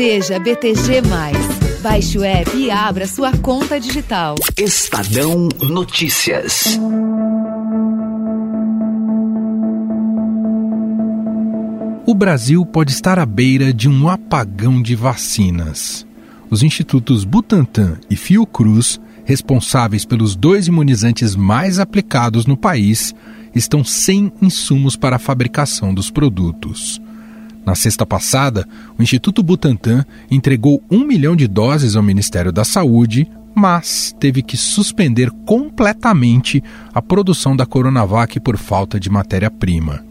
Seja BTG. Baixe o app e abra sua conta digital. Estadão Notícias. O Brasil pode estar à beira de um apagão de vacinas. Os institutos Butantan e Fiocruz, responsáveis pelos dois imunizantes mais aplicados no país, estão sem insumos para a fabricação dos produtos. Na sexta passada, o Instituto Butantan entregou um milhão de doses ao Ministério da Saúde, mas teve que suspender completamente a produção da Coronavac por falta de matéria-prima.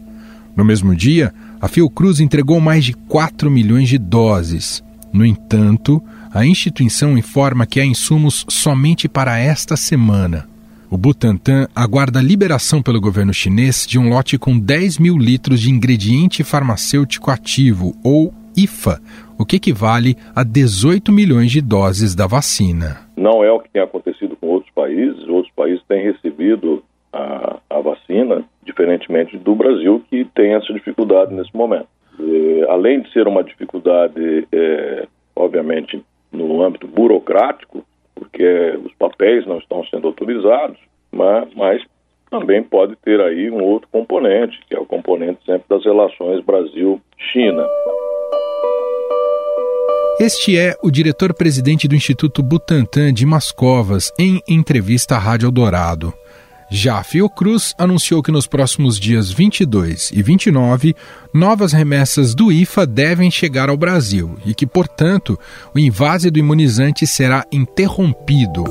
No mesmo dia, a Fiocruz entregou mais de 4 milhões de doses. No entanto, a instituição informa que há insumos somente para esta semana. O Butantan aguarda a liberação pelo governo chinês de um lote com 10 mil litros de ingrediente farmacêutico ativo, ou IFA, o que equivale a 18 milhões de doses da vacina. Não é o que tem acontecido com outros países. Outros países têm recebido a, a vacina, diferentemente do Brasil, que tem essa dificuldade nesse momento. E, além de ser uma dificuldade, é, obviamente, no âmbito burocrático, porque os papéis não estão sendo autorizados, mas, mas também pode ter aí um outro componente, que é o componente sempre das relações Brasil-China. Este é o diretor-presidente do Instituto Butantan de Mascovas, em entrevista à Rádio Eldorado. Já a Fiocruz anunciou que nos próximos dias 22 e 29, novas remessas do IFA devem chegar ao Brasil e que, portanto, o invase do imunizante será interrompido.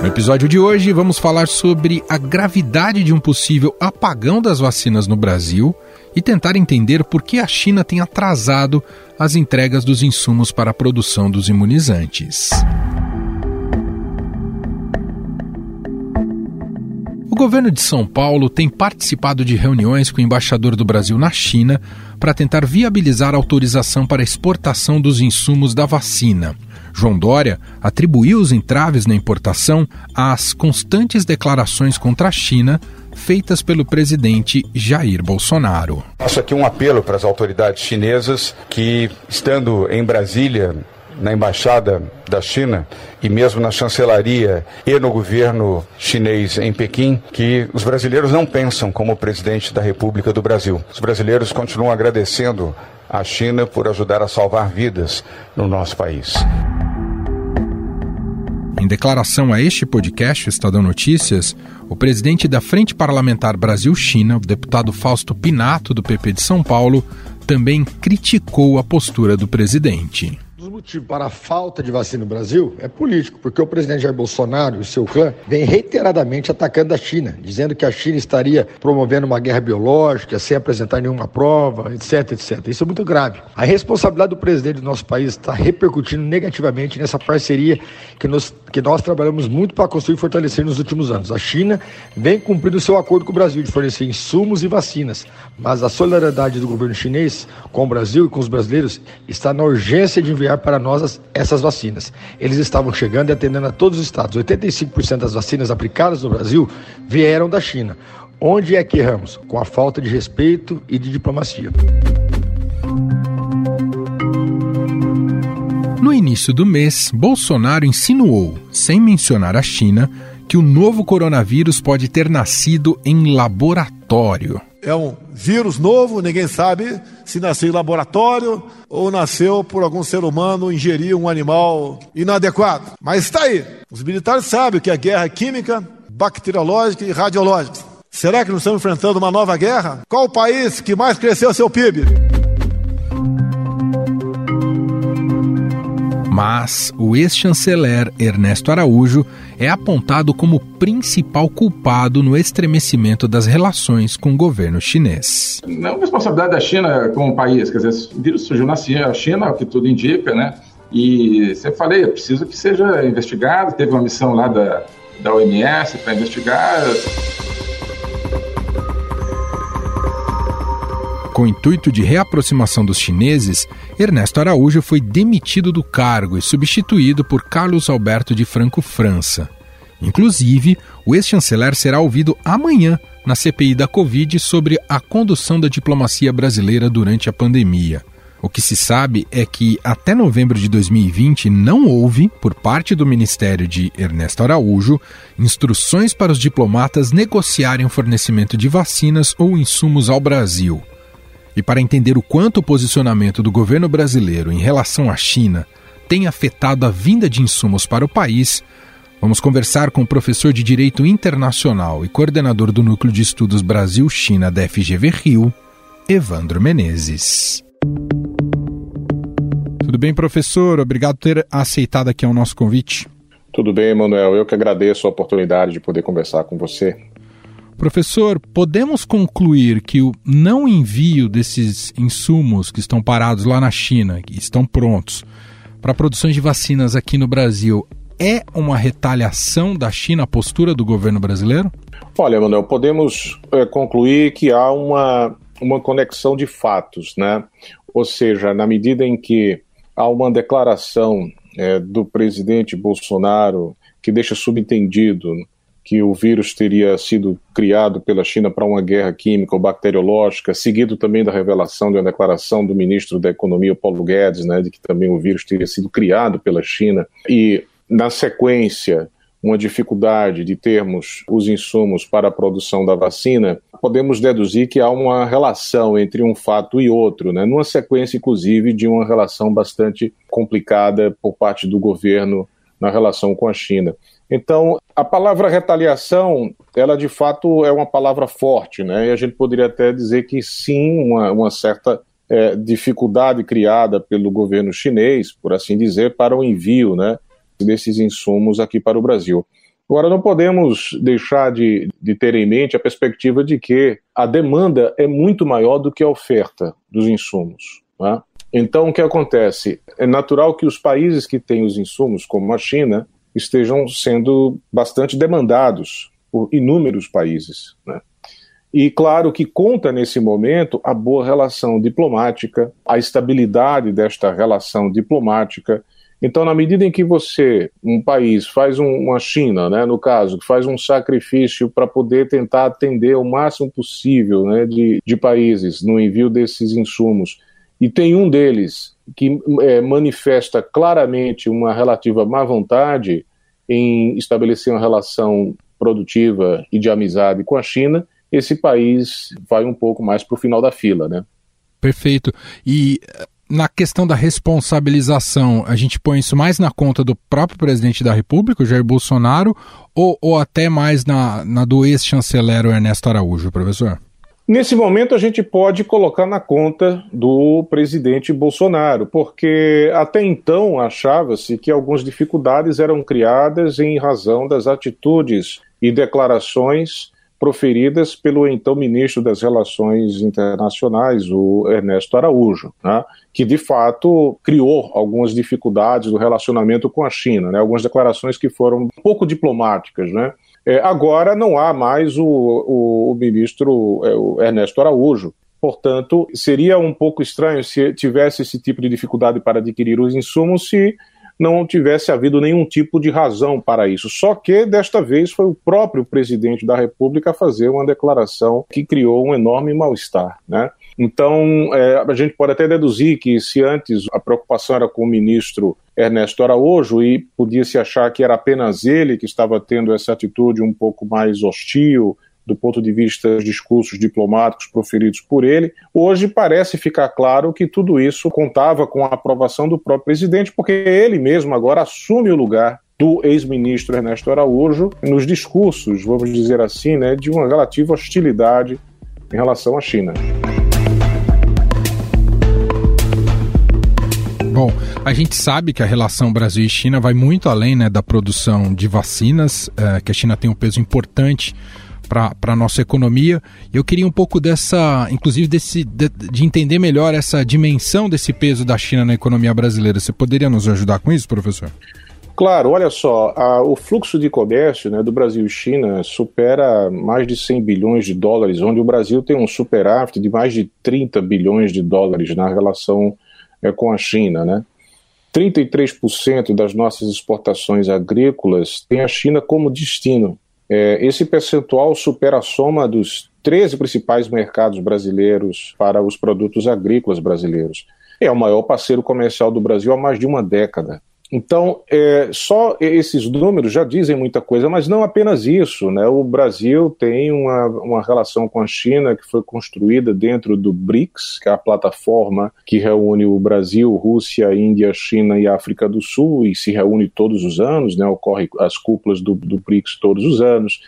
No episódio de hoje, vamos falar sobre a gravidade de um possível apagão das vacinas no Brasil e tentar entender por que a China tem atrasado as entregas dos insumos para a produção dos imunizantes. O governo de São Paulo tem participado de reuniões com o embaixador do Brasil na China para tentar viabilizar a autorização para exportação dos insumos da vacina. João Dória atribuiu os entraves na importação às constantes declarações contra a China feitas pelo presidente Jair Bolsonaro. Faço aqui um apelo para as autoridades chinesas que, estando em Brasília, na embaixada da China e mesmo na chancelaria e no governo chinês em Pequim que os brasileiros não pensam como o presidente da República do Brasil. Os brasileiros continuam agradecendo à China por ajudar a salvar vidas no nosso país. Em declaração a este podcast, Estadão Notícias, o presidente da Frente Parlamentar Brasil-China, o deputado Fausto Pinato, do PP de São Paulo, também criticou a postura do presidente motivo para a falta de vacina no Brasil é político, porque o presidente Jair Bolsonaro e seu clã vêm reiteradamente atacando a China, dizendo que a China estaria promovendo uma guerra biológica sem apresentar nenhuma prova, etc, etc. Isso é muito grave. A responsabilidade do presidente do nosso país está repercutindo negativamente nessa parceria que nós, que nós trabalhamos muito para construir e fortalecer nos últimos anos. A China vem cumprindo seu acordo com o Brasil de fornecer insumos e vacinas, mas a solidariedade do governo chinês com o Brasil e com os brasileiros está na urgência de enviar para nós essas vacinas. Eles estavam chegando e atendendo a todos os estados. 85% das vacinas aplicadas no Brasil vieram da China. Onde é que erramos? Com a falta de respeito e de diplomacia. No início do mês, Bolsonaro insinuou, sem mencionar a China, que o novo coronavírus pode ter nascido em laboratório é um vírus novo, ninguém sabe se nasceu em laboratório ou nasceu por algum ser humano ingerir um animal inadequado. Mas está aí. Os militares sabem que é guerra química, bacteriológica e radiológica. Será que nós estamos enfrentando uma nova guerra? Qual o país que mais cresceu seu PIB? Mas o ex-chanceler Ernesto Araújo é apontado como principal culpado no estremecimento das relações com o governo chinês. Não é responsabilidade da China como país, quer dizer, o vírus surgiu na China, o que tudo indica, né? E você falei, é preciso que seja investigado. Teve uma missão lá da, da OMS para investigar. Com o intuito de reaproximação dos chineses, Ernesto Araújo foi demitido do cargo e substituído por Carlos Alberto de Franco França. Inclusive, o ex-chanceler será ouvido amanhã na CPI da Covid sobre a condução da diplomacia brasileira durante a pandemia. O que se sabe é que até novembro de 2020 não houve, por parte do Ministério de Ernesto Araújo, instruções para os diplomatas negociarem o fornecimento de vacinas ou insumos ao Brasil. E para entender o quanto o posicionamento do governo brasileiro em relação à China tem afetado a vinda de insumos para o país, vamos conversar com o professor de Direito Internacional e coordenador do Núcleo de Estudos Brasil-China da FGV Rio, Evandro Menezes. Tudo bem, professor? Obrigado por ter aceitado aqui o nosso convite. Tudo bem, Manuel. Eu que agradeço a oportunidade de poder conversar com você. Professor, podemos concluir que o não envio desses insumos que estão parados lá na China, que estão prontos, para produções de vacinas aqui no Brasil, é uma retaliação da China à postura do governo brasileiro? Olha, Manuel, podemos é, concluir que há uma, uma conexão de fatos, né? Ou seja, na medida em que há uma declaração é, do presidente Bolsonaro que deixa subentendido que o vírus teria sido criado pela China para uma guerra química ou bacteriológica, seguido também da revelação de uma declaração do ministro da Economia, Paulo Guedes, né, de que também o vírus teria sido criado pela China, e na sequência uma dificuldade de termos os insumos para a produção da vacina, podemos deduzir que há uma relação entre um fato e outro, né? numa sequência, inclusive, de uma relação bastante complicada por parte do governo na relação com a China. Então, a palavra retaliação, ela de fato é uma palavra forte, né? E a gente poderia até dizer que sim, uma, uma certa é, dificuldade criada pelo governo chinês, por assim dizer, para o envio, né? desses insumos aqui para o Brasil. Agora, não podemos deixar de, de, ter em mente a perspectiva de que a demanda é muito maior do que a oferta dos insumos. Né? Então, o que acontece? É natural que os países que têm os insumos, como a China, estejam sendo bastante demandados por inúmeros países. Né? E claro que conta nesse momento a boa relação diplomática, a estabilidade desta relação diplomática então, na medida em que você, um país, faz um, uma China, né, no caso, faz um sacrifício para poder tentar atender o máximo possível né, de, de países no envio desses insumos, e tem um deles que é, manifesta claramente uma relativa má vontade em estabelecer uma relação produtiva e de amizade com a China, esse país vai um pouco mais para o final da fila, né? Perfeito. E na questão da responsabilização, a gente põe isso mais na conta do próprio presidente da República, Jair Bolsonaro, ou, ou até mais na, na do ex-chanceler Ernesto Araújo, professor? Nesse momento, a gente pode colocar na conta do presidente Bolsonaro, porque até então achava-se que algumas dificuldades eram criadas em razão das atitudes e declarações proferidas pelo então ministro das Relações Internacionais, o Ernesto Araújo, né, que de fato criou algumas dificuldades do relacionamento com a China, né, algumas declarações que foram pouco diplomáticas. Né. É, agora não há mais o, o, o ministro é, o Ernesto Araújo, Portanto, seria um pouco estranho se tivesse esse tipo de dificuldade para adquirir os insumos se não tivesse havido nenhum tipo de razão para isso. Só que desta vez foi o próprio presidente da República fazer uma declaração que criou um enorme mal-estar, né? Então, é, a gente pode até deduzir que se antes a preocupação era com o ministro Ernesto Araújo e podia se achar que era apenas ele que estava tendo essa atitude um pouco mais hostil, do ponto de vista dos discursos diplomáticos proferidos por ele. Hoje parece ficar claro que tudo isso contava com a aprovação do próprio presidente, porque ele mesmo agora assume o lugar do ex-ministro Ernesto Araújo nos discursos, vamos dizer assim, né, de uma relativa hostilidade em relação à China. Bom, a gente sabe que a relação Brasil e China vai muito além né, da produção de vacinas, é, que a China tem um peso importante para a nossa economia. Eu queria um pouco dessa, inclusive desse, de, de, entender melhor essa dimensão desse peso da China na economia brasileira. Você poderia nos ajudar com isso, professor? Claro, olha só, a, o fluxo de comércio né, do Brasil e China supera mais de 100 bilhões de dólares, onde o Brasil tem um superávit de mais de 30 bilhões de dólares na relação é, com a China, né? 33% das nossas exportações agrícolas tem a China como destino. É, esse percentual supera a soma dos 13 principais mercados brasileiros para os produtos agrícolas brasileiros. é o maior parceiro comercial do Brasil há mais de uma década. Então, é, só esses números já dizem muita coisa, mas não apenas isso. Né? O Brasil tem uma, uma relação com a China que foi construída dentro do BRICS, que é a plataforma que reúne o Brasil, Rússia, Índia, China e África do Sul, e se reúne todos os anos, né? ocorre as cúpulas do, do BRICS todos os anos.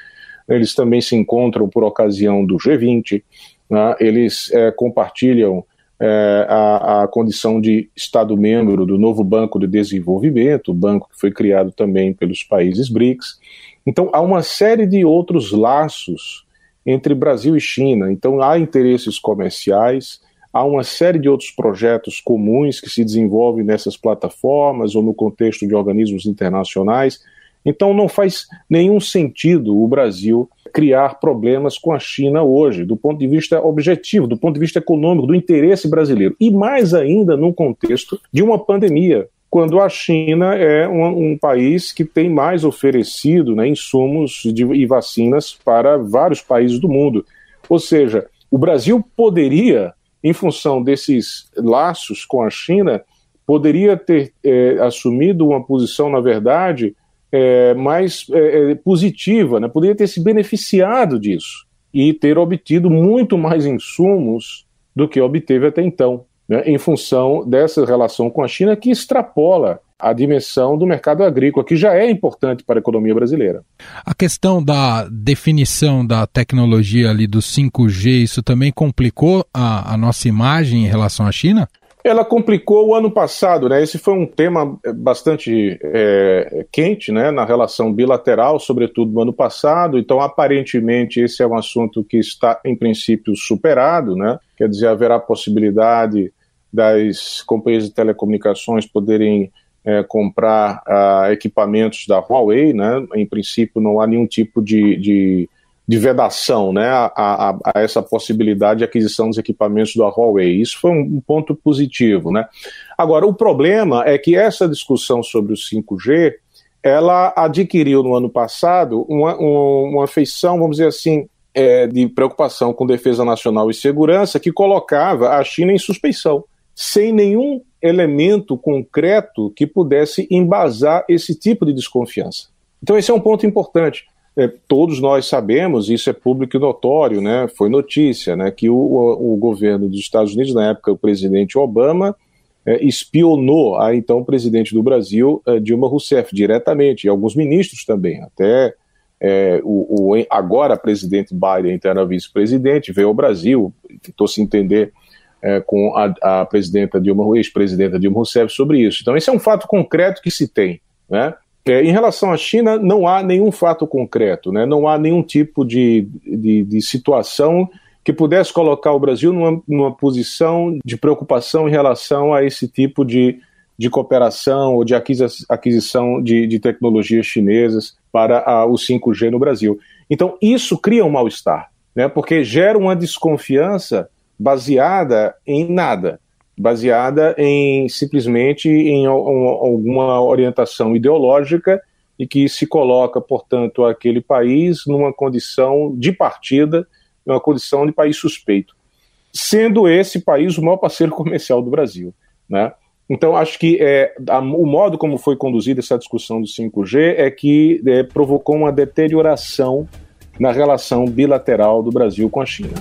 Eles também se encontram por ocasião do G20, né? eles é, compartilham é, a, a, condição de Estado-membro do novo Banco de Desenvolvimento, banco que foi criado também pelos países BRICS. Então, há uma série de outros laços entre Brasil e China. Então, há interesses comerciais, há uma série de outros projetos comuns que se desenvolvem nessas plataformas ou no contexto de organismos internacionais. Então, não faz nenhum sentido o Brasil criar problemas com a China hoje, do ponto de vista objetivo, do ponto de vista econômico, do interesse brasileiro. E mais ainda no contexto de uma pandemia, quando a China é um, um, país que tem mais oferecido né, insumos de, e vacinas para vários países do mundo. Ou seja, o Brasil poderia, em função desses laços com a China, poderia ter é, assumido uma posição, na verdade, é, mais é, é, positiva, né? poderia ter se beneficiado disso e ter obtido muito mais insumos do que obteve até então, né? em função dessa relação com a China que extrapola a dimensão do mercado agrícola, que já é importante para a economia brasileira. A questão da definição da tecnologia ali do 5G, isso também complicou a, a nossa imagem em relação à China? Ela complicou o ano passado, né? Esse foi um tema eh, bastante é, quente, né, na relação bilateral, sobretudo no ano passado. Então, aparentemente, esse é um assunto que está, em princípio, superado, né? Quer dizer, haverá possibilidade das companhias de telecomunicações poderem é, comprar uh, equipamentos da Huawei, né? Em princípio, não há nenhum tipo de, de de vedação né, a, a, a, essa possibilidade de aquisição dos equipamentos da Huawei. Isso foi um, ponto positivo. Né? Agora, o problema é que essa discussão sobre o 5G ela adquiriu no ano passado uma, uma, uma feição, vamos dizer assim, é, de preocupação com defesa nacional e segurança que colocava a China em suspeição, sem nenhum elemento concreto que pudesse embasar esse tipo de desconfiança. Então, esse é um ponto importante é, todos nós sabemos, isso é público e notório, né, foi notícia, né, que o, o governo dos Estados Unidos, na época o presidente Obama, é, espionou a então presidente do Brasil, é, Dilma Rousseff, diretamente, e alguns ministros também, até é, o, o, agora presidente Biden, então era vice-presidente, veio ao Brasil, tentou se entender é, com a, a presidenta Dilma, ex-presidenta Dilma Rousseff sobre isso. Então esse é um fato concreto que se tem, né, é, em relação à China, não há nenhum fato concreto, né? não há nenhum tipo de, de, de situação que pudesse colocar o Brasil numa, numa, posição de preocupação em relação a esse tipo de, de cooperação ou de aquisição de, de tecnologias chinesas para a, o 5G no Brasil. Então, isso cria um mal-estar, né? porque gera uma desconfiança baseada em nada baseada em simplesmente em alguma orientação ideológica e que se coloca, portanto, aquele país numa condição de partida, numa condição de país suspeito, sendo esse país o maior parceiro comercial do Brasil, né? Então, acho que é, a, o modo como foi conduzida essa discussão do 5G é que é, provocou uma deterioração na relação bilateral do Brasil com a China.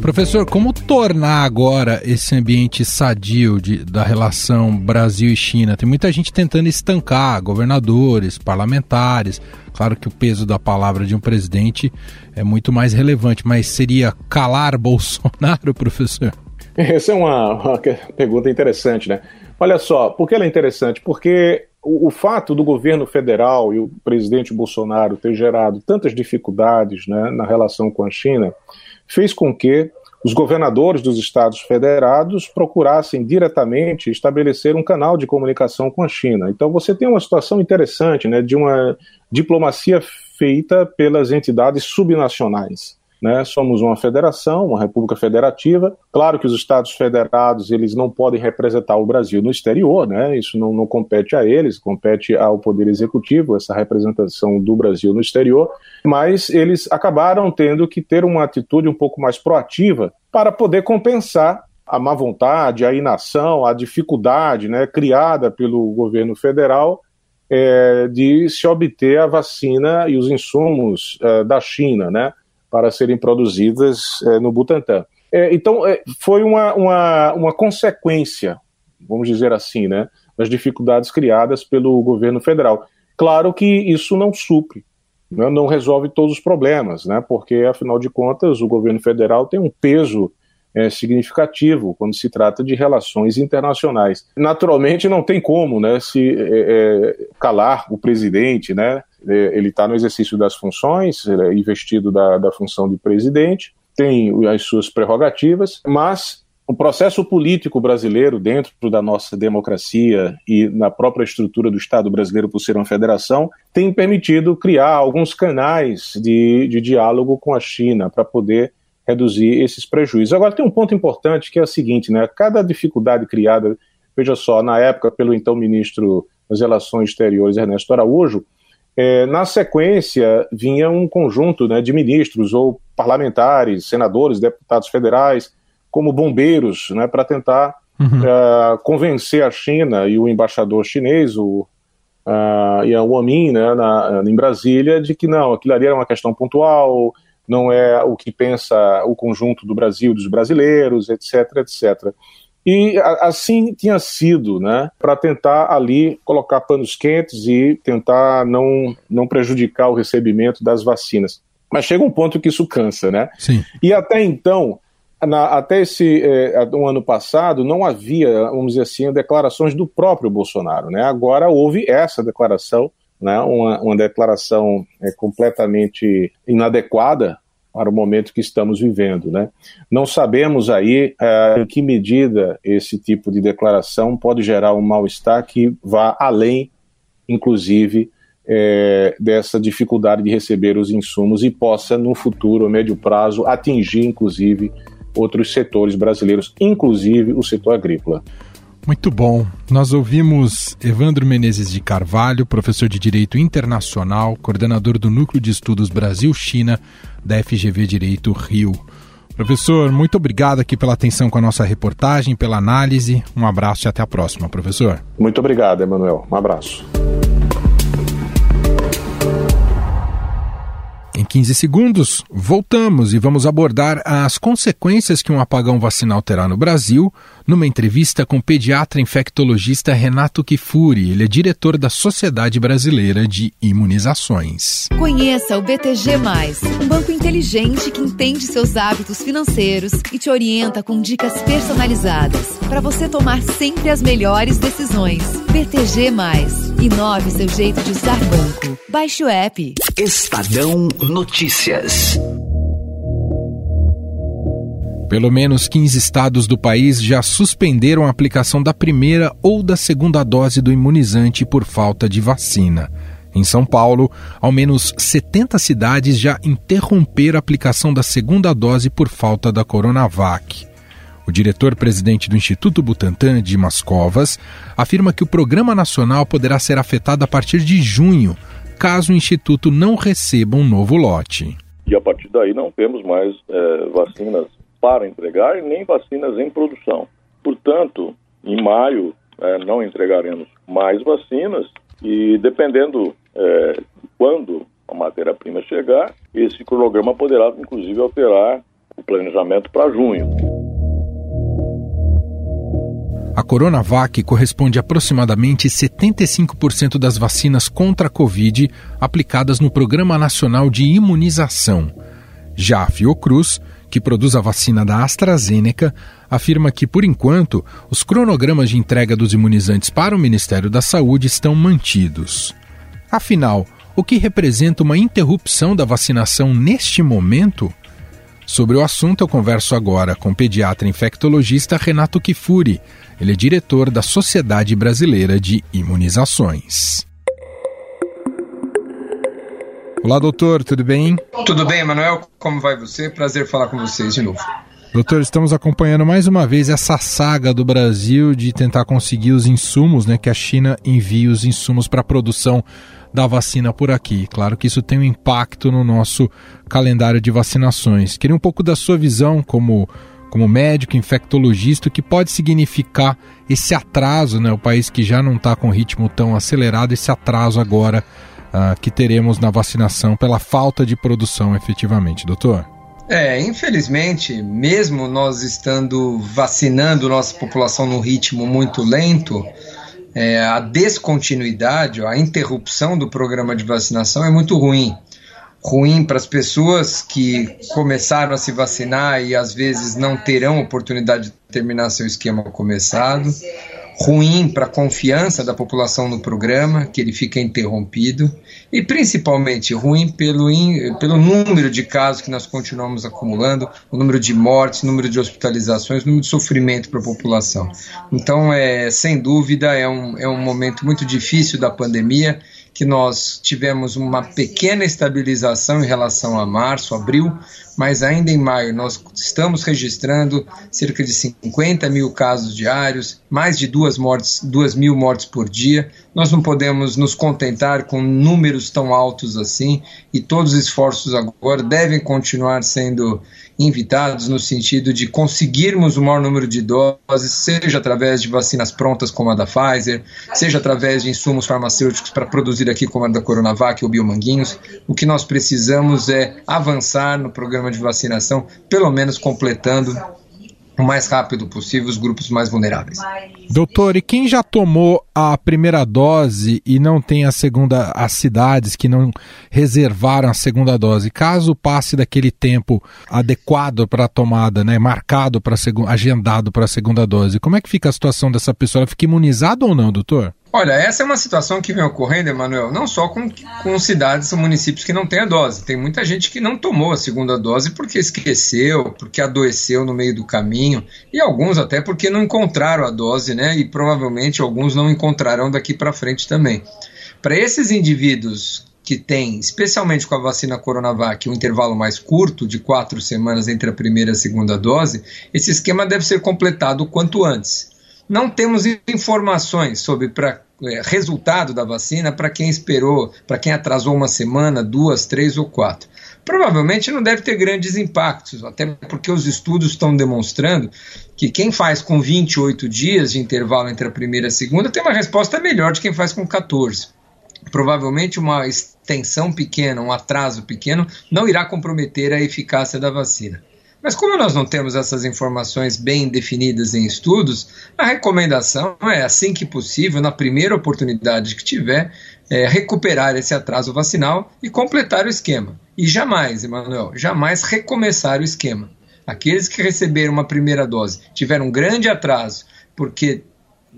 Professor, como tornar agora esse ambiente sadio de, da relação Brasil e China? Tem muita gente tentando estancar, governadores, parlamentares. Claro que o peso da palavra de um presidente é muito mais relevante, mas seria calar Bolsonaro, professor? Essa é uma, uma pergunta interessante, né? Olha só, por que ela é interessante? Porque o, o, fato do governo federal e o presidente Bolsonaro ter gerado tantas dificuldades né, na relação com a China fez com que os governadores dos estados federados procurassem diretamente estabelecer um canal de comunicação com a China. Então você tem uma situação interessante né, de uma diplomacia feita pelas entidades subnacionais. Né? Somos uma federação, uma república federativa. Claro que os estados federados eles não podem representar o Brasil no exterior, né? Isso não, não compete a eles, compete ao poder executivo essa representação do Brasil no exterior. Mas eles acabaram tendo que ter uma atitude um pouco mais proativa para poder compensar a má vontade, a inação, a dificuldade, né, criada pelo governo federal é, de se obter a vacina e os insumos é, da China, né? Para serem produzidas é, no Butantan. É, então, é, foi uma, uma, uma consequência, vamos dizer assim, né, das dificuldades criadas pelo governo federal. Claro que isso não supre, né, não resolve todos os problemas, né, porque, afinal de contas, o governo federal tem um peso é, significativo quando se trata de relações internacionais. Naturalmente, não tem como né, se é, calar o presidente, né, ele está no exercício das funções, é investido da, da função de presidente, tem as suas prerrogativas, mas o processo político brasileiro, dentro da nossa democracia e na própria estrutura do Estado brasileiro, por ser uma federação, tem permitido criar alguns canais de, de diálogo com a China para poder reduzir esses prejuízos. Agora, tem um ponto importante que é o seguinte: né, cada dificuldade criada, veja só, na época, pelo então ministro das Relações Exteriores, Ernesto Araújo, é, na sequência, vinha um conjunto né, de ministros ou parlamentares, senadores, deputados federais, como bombeiros, né, para tentar uhum. uh, convencer a China e o embaixador chinês, o uh, Yan Womin, né, na, em Brasília, de que não, aquilo ali era uma questão pontual, não é o que pensa o conjunto do Brasil, dos brasileiros, etc, etc. E assim tinha sido, né, para tentar ali colocar panos quentes e tentar não, não prejudicar o recebimento das vacinas. Mas chega um ponto que isso cansa, né? Sim. E até então, na, até esse é, um ano passado, não havia, vamos dizer assim, declarações do próprio Bolsonaro, né? Agora houve essa declaração, né? Uma, uma declaração é, completamente inadequada para o momento que estamos vivendo. Né? Não sabemos aí é, em que medida esse tipo de declaração pode gerar um mal-estar que vá além, inclusive, é, dessa dificuldade de receber os insumos e possa, no futuro, a médio prazo, atingir, inclusive, outros setores brasileiros, inclusive o setor agrícola. Muito bom. Nós ouvimos Evandro Menezes de Carvalho, professor de Direito Internacional, coordenador do Núcleo de Estudos Brasil-China da FGV Direito Rio. Professor, muito obrigado aqui pela atenção com a nossa reportagem, pela análise. Um abraço e até a próxima, professor. Muito obrigado, Emanuel. Um abraço. 15 segundos, voltamos e vamos abordar as consequências que um apagão vacinal terá no Brasil, numa entrevista com o pediatra infectologista Renato Kifuri. Ele é diretor da Sociedade Brasileira de Imunizações. Conheça o BTG, um banco inteligente que entende seus hábitos financeiros e te orienta com dicas personalizadas para você tomar sempre as melhores decisões. BTG, inove seu jeito de usar banco. Baixe o app. Estadão Notícias. Pelo menos 15 estados do país já suspenderam a aplicação da primeira ou da segunda dose do imunizante por falta de vacina. Em São Paulo, ao menos 70 cidades já interromperam a aplicação da segunda dose por falta da Coronavac. O diretor-presidente do Instituto Butantan, Dimas Covas, afirma que o programa nacional poderá ser afetado a partir de junho, caso o Instituto não receba um novo lote. E a partir daí não temos mais é, vacinas para entregar e nem vacinas em produção. Portanto, em maio é, não entregaremos mais vacinas e dependendo é, quando a matéria-prima chegar, esse cronograma poderá inclusive alterar o planejamento para junho. A Coronavac corresponde a aproximadamente 75% das vacinas contra a Covid aplicadas no Programa Nacional de Imunização. Já a Fiocruz, que produz a vacina da AstraZeneca, afirma que, por enquanto, os cronogramas de entrega dos imunizantes para o Ministério da Saúde estão mantidos. Afinal, o que representa uma interrupção da vacinação neste momento? Sobre o assunto, eu converso agora com o pediatra infectologista Renato Kifuri. Ele é diretor da Sociedade Brasileira de Imunizações. Olá, doutor, tudo bem? Tudo bem, Emanuel? Como vai você? Prazer falar com vocês de novo. Doutor, estamos acompanhando mais uma vez essa saga do Brasil de tentar conseguir os insumos, né, que a China envia os insumos para a produção da vacina por aqui. Claro que isso tem um impacto no nosso calendário de vacinações. Queria um pouco da sua visão como como médico infectologista, o que pode significar esse atraso, né? O país que já não está com ritmo tão acelerado, esse atraso agora uh, que teremos na vacinação pela falta de produção, efetivamente, doutor. É, infelizmente, mesmo nós estando vacinando nossa população num ritmo muito lento, é, a descontinuidade, a interrupção do programa de vacinação é muito ruim. Ruim para as pessoas que começaram a se vacinar e às vezes não terão oportunidade de terminar seu esquema começado ruim para a confiança da população no programa, que ele fica interrompido, e principalmente ruim pelo, in, pelo número de casos que nós continuamos acumulando, o número de mortes, o número de hospitalizações, o número de sofrimento para a população. Então, é, sem dúvida, é um, é um momento muito difícil da pandemia que nós tivemos uma pequena estabilização em relação a março, abril, mas ainda em maio nós estamos registrando cerca de 50 mil casos diários, mais de duas, mortes, duas mil mortes por dia. Nós não podemos nos contentar com números tão altos assim e todos os esforços agora devem continuar sendo invitados no sentido de conseguirmos o maior número de doses, seja através de vacinas prontas como a da Pfizer, seja através de insumos farmacêuticos para produzir aqui como a da Coronavac ou Biomanguinhos. O que nós precisamos é avançar no programa de vacinação, pelo menos completando o mais rápido possível os grupos mais vulneráveis. Doutor, e quem já tomou a primeira dose e não tem a segunda, as cidades que não reservaram a segunda dose, caso passe daquele tempo adequado para a tomada, né, marcado para agendado para a segunda dose, como é que fica a situação dessa pessoa? Ela fica imunizada ou não, doutor? Olha, essa é uma situação que vem ocorrendo, Emanuel, não só com, com cidades ou municípios que não têm a dose. Tem muita gente que não tomou a segunda dose porque esqueceu, porque adoeceu no meio do caminho, e alguns até porque não encontraram a dose, né? E provavelmente alguns não encontrarão daqui para frente também. Para esses indivíduos que têm, especialmente com a vacina Coronavac, um intervalo mais curto, de quatro semanas entre a primeira e a segunda dose, esse esquema deve ser completado quanto antes. Não temos informações sobre pra, é, resultado da vacina para quem esperou, para quem atrasou uma semana, duas, três ou quatro. Provavelmente não deve ter grandes impactos, até porque os estudos estão demonstrando que quem faz com 28 dias de intervalo entre a primeira e a segunda tem uma resposta melhor de quem faz com 14 provavelmente uma extensão pequena, um atraso pequeno, não irá comprometer a eficácia da vacina. Mas como nós não temos essas informações bem definidas em estudos, a recomendação é, assim que possível, na primeira oportunidade que tiver, é, recuperar esse atraso vacinal e completar o esquema. E jamais, Emanuel, jamais recomeçar o esquema. Aqueles que receberam uma primeira dose tiveram um grande atraso porque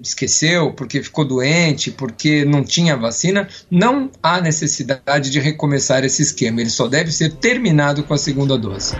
esqueceu, porque ficou doente, porque não tinha vacina, não há necessidade de recomeçar esse esquema. Ele só deve ser terminado com a segunda dose.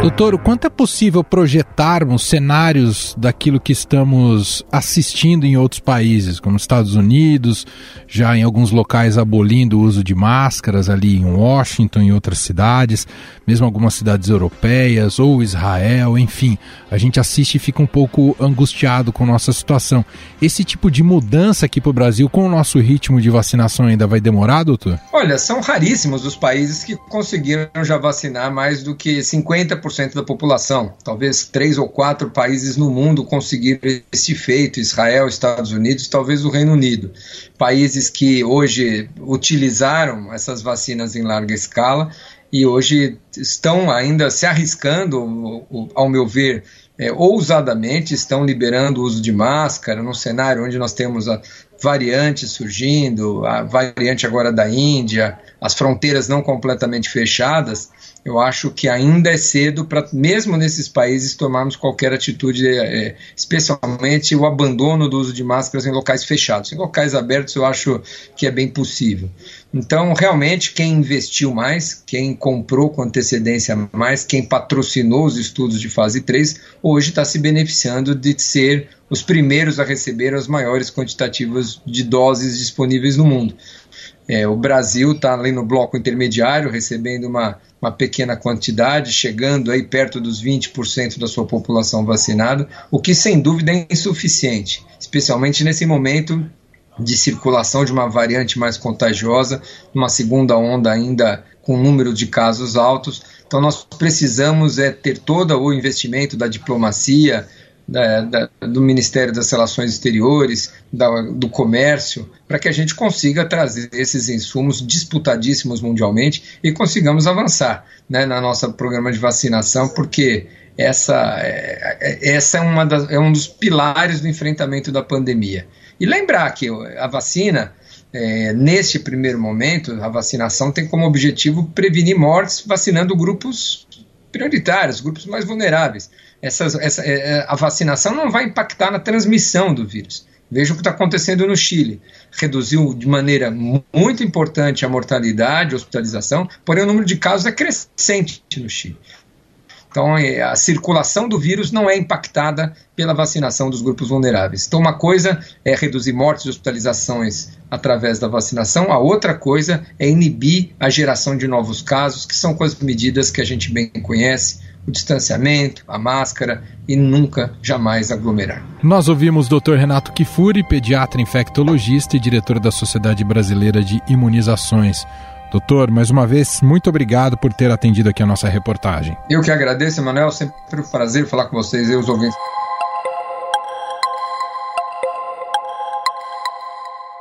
Doutor, o quanto é possível projetarmos cenários daquilo que estamos assistindo em outros países, como Estados Unidos, já em alguns locais abolindo o uso de máscaras ali em Washington e outras cidades, mesmo algumas cidades europeias ou Israel, enfim, a gente assiste e fica um pouco angustiado com nossa situação. Esse tipo de mudança aqui para o Brasil, com o nosso ritmo de vacinação ainda vai demorar, doutor? Olha, são raríssimos os países que conseguiram já vacinar mais do que 50% 10% da população. Talvez três ou quatro países no mundo conseguiram esse feito: Israel, Estados Unidos, talvez o Reino Unido. Países que hoje utilizaram essas vacinas em larga escala e hoje estão ainda se arriscando, ao meu ver, é, ousadamente estão liberando o uso de máscara num cenário onde nós temos a variante surgindo, a variante agora da Índia, as fronteiras não completamente fechadas eu acho que ainda é cedo para, mesmo nesses países, tomarmos qualquer atitude, é, especialmente o abandono do uso de máscaras em locais fechados. Em locais abertos, eu acho que é bem possível. Então, realmente, quem investiu mais, quem comprou com antecedência mais, quem patrocinou os estudos de fase 3, hoje está se beneficiando de ser os primeiros a receber as maiores quantitativas de doses disponíveis no mundo. É, o Brasil está ali no bloco intermediário, recebendo uma, uma pequena quantidade, chegando aí perto dos 20% da sua população vacinada, o que sem dúvida é insuficiente, especialmente nesse momento de circulação de uma variante mais contagiosa, uma segunda onda ainda com número de casos altos. Então nós precisamos é ter todo o investimento da diplomacia, da, da, do Ministério das Relações Exteriores, da, do Comércio, para que a gente consiga trazer esses insumos disputadíssimos mundialmente e consigamos avançar né, na nossa programa de vacinação, porque essa, é, é, essa é, uma das, é um dos pilares do enfrentamento da pandemia. E lembrar que a vacina, é, neste primeiro momento, a vacinação tem como objetivo prevenir mortes vacinando grupos prioritários, grupos mais vulneráveis. Essas, essa, é, é, a vacinação não vai impactar na transmissão do vírus. Veja o que está acontecendo no Chile. Reduziu de maneira muito importante a mortalidade, a hospitalização, porém o número de casos é crescente no Chile. Então, é, a circulação do vírus não é impactada pela vacinação dos grupos vulneráveis. Então, uma coisa é reduzir mortes e hospitalizações através da vacinação, a outra coisa é inibir a geração de novos casos, que são com as medidas que a gente bem conhece, o distanciamento, a máscara e nunca, jamais aglomerar. Nós ouvimos o Dr. Renato Kifuri, pediatra infectologista e diretor da Sociedade Brasileira de Imunizações. Doutor, mais uma vez, muito obrigado por ter atendido aqui a nossa reportagem. Eu que agradeço, Emanuel. Sempre um prazer falar com vocês e os ouvintes.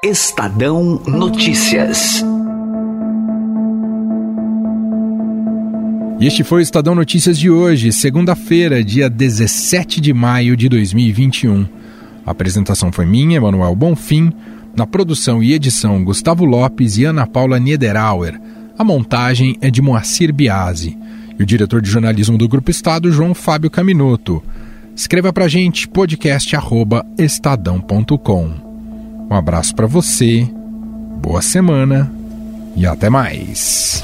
Estadão Notícias. E este foi o Estadão Notícias de hoje, segunda-feira, dia 17 de maio de 2021. A apresentação foi minha, Emanuel Bonfim. Na produção e edição, Gustavo Lopes e Ana Paula Niederauer. A montagem é de Moacir Biasi. E o diretor de jornalismo do Grupo Estado, João Fábio Caminoto. Escreva pra gente podcast@estadão.com. Um abraço para você, boa semana e até mais.